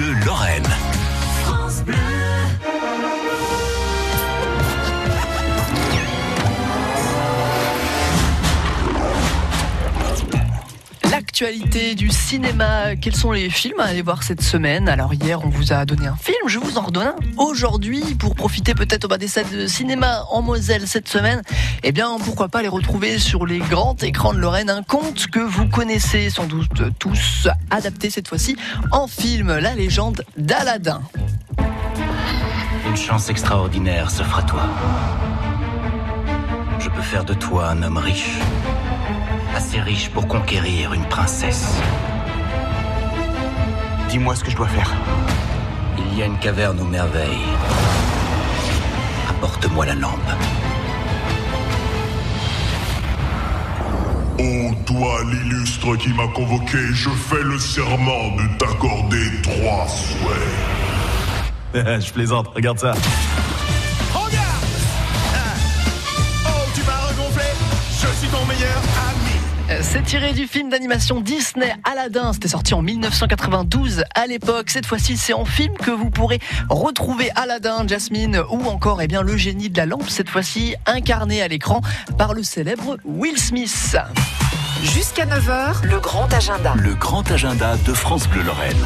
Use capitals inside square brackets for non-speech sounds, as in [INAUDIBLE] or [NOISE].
Lorraine. Du cinéma, quels sont les films à aller voir cette semaine? Alors hier on vous a donné un film, je vous en redonne un aujourd'hui pour profiter peut-être bah, des salles de cinéma en Moselle cette semaine. Eh bien pourquoi pas les retrouver sur les grands écrans de Lorraine, un conte que vous connaissez sans doute tous, adapté cette fois-ci en film, la légende d'Aladin. Une chance extraordinaire s'offre à toi. Je peux faire de toi un homme riche. Assez riche pour conquérir une princesse. Dis-moi ce que je dois faire. Il y a une caverne aux merveilles. Apporte-moi la lampe. Ô toi, l'illustre qui m'a convoqué, je fais le serment de t'accorder trois souhaits. [LAUGHS] je plaisante, regarde ça. C'est tiré du film d'animation Disney Aladdin. C'était sorti en 1992 à l'époque. Cette fois-ci, c'est en film que vous pourrez retrouver Aladdin, Jasmine ou encore eh bien, le génie de la lampe. Cette fois-ci, incarné à l'écran par le célèbre Will Smith. Jusqu'à 9h, le grand agenda. Le grand agenda de France Bleu Lorraine.